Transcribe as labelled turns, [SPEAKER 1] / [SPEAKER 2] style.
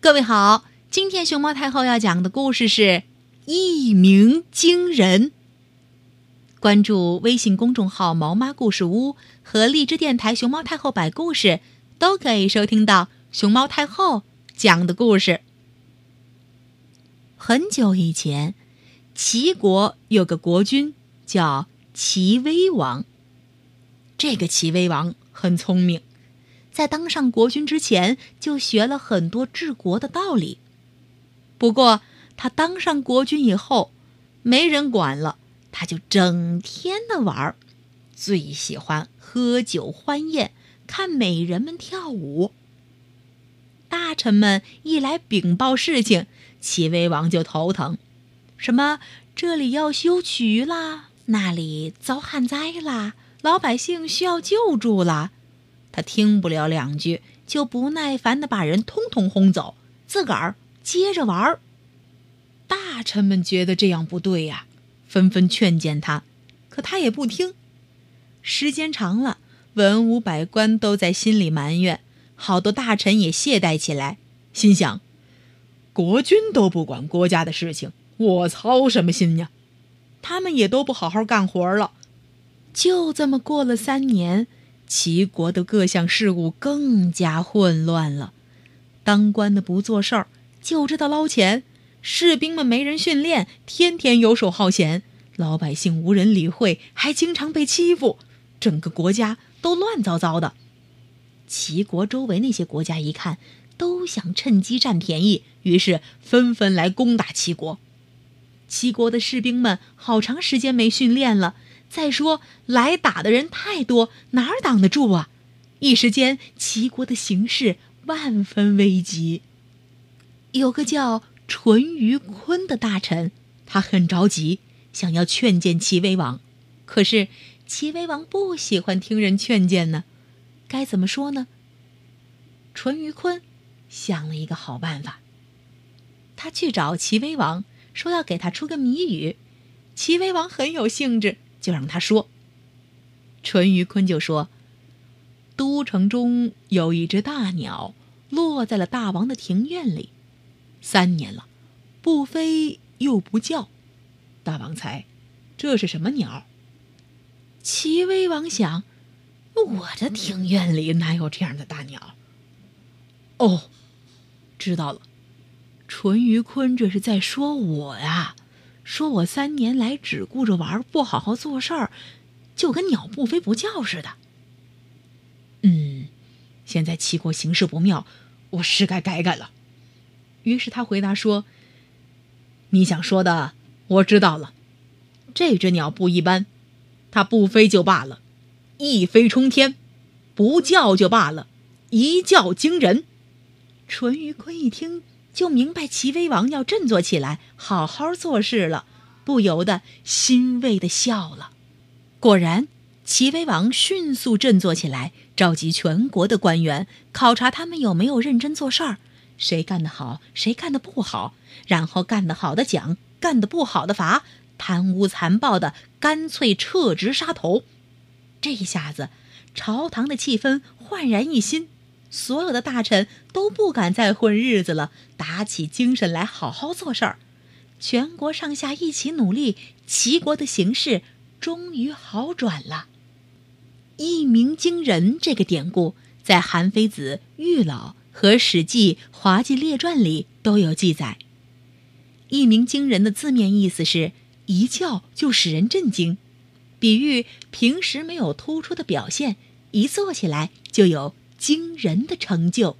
[SPEAKER 1] 各位好，今天熊猫太后要讲的故事是《一鸣惊人》。关注微信公众号“毛妈故事屋”和荔枝电台“熊猫太后摆故事”，都可以收听到熊猫太后讲的故事。很久以前，齐国有个国君叫齐威王。这个齐威王很聪明。在当上国君之前，就学了很多治国的道理。不过，他当上国君以后，没人管了，他就整天的玩儿，最喜欢喝酒欢宴，看美人们跳舞。大臣们一来禀报事情，齐威王就头疼，什么这里要修渠啦，那里遭旱灾啦，老百姓需要救助啦。他听不了两句，就不耐烦的把人通通轰走，自个儿接着玩儿。大臣们觉得这样不对呀，纷纷劝谏他，可他也不听。时间长了，文武百官都在心里埋怨，好多大臣也懈怠起来，心想：国君都不管国家的事情，我操什么心呀？他们也都不好好干活了。就这么过了三年。齐国的各项事务更加混乱了，当官的不做事儿，就知道捞钱；士兵们没人训练，天天游手好闲；老百姓无人理会，还经常被欺负，整个国家都乱糟糟的。齐国周围那些国家一看，都想趁机占便宜，于是纷纷来攻打齐国。齐国的士兵们好长时间没训练了。再说，来打的人太多，哪儿挡得住啊？一时间，齐国的形势万分危急。有个叫淳于髡的大臣，他很着急，想要劝谏齐威王。可是，齐威王不喜欢听人劝谏呢。该怎么说呢？淳于髡想了一个好办法。他去找齐威王，说要给他出个谜语。齐威王很有兴致。就让他说。淳于髡就说：“都城中有一只大鸟，落在了大王的庭院里，三年了，不飞又不叫。大王猜，这是什么鸟？”齐威王想：“我的庭院里哪有这样的大鸟？”哦，知道了，淳于髡这是在说我呀。说我三年来只顾着玩，不好好做事儿，就跟鸟不飞不叫似的。嗯，现在齐国形势不妙，我是该改改了。于是他回答说：“你想说的我知道了，这只鸟不一般，它不飞就罢了，一飞冲天；不叫就罢了，一叫惊人。”淳于髡一听。就明白齐威王要振作起来，好好做事了，不由得欣慰的笑了。果然，齐威王迅速振作起来，召集全国的官员，考察他们有没有认真做事儿，谁干得好，谁干得不好，然后干得好的奖，干得不好的罚，贪污残暴的干脆撤职杀头。这一下子，朝堂的气氛焕然一新。所有的大臣都不敢再混日子了，打起精神来好好做事儿。全国上下一起努力，齐国的形势终于好转了。一鸣惊人这个典故在《韩非子·玉老》和《史记·滑稽列传》里都有记载。一鸣惊人的字面意思是一叫就使人震惊，比喻平时没有突出的表现，一做起来就有。惊人的成就。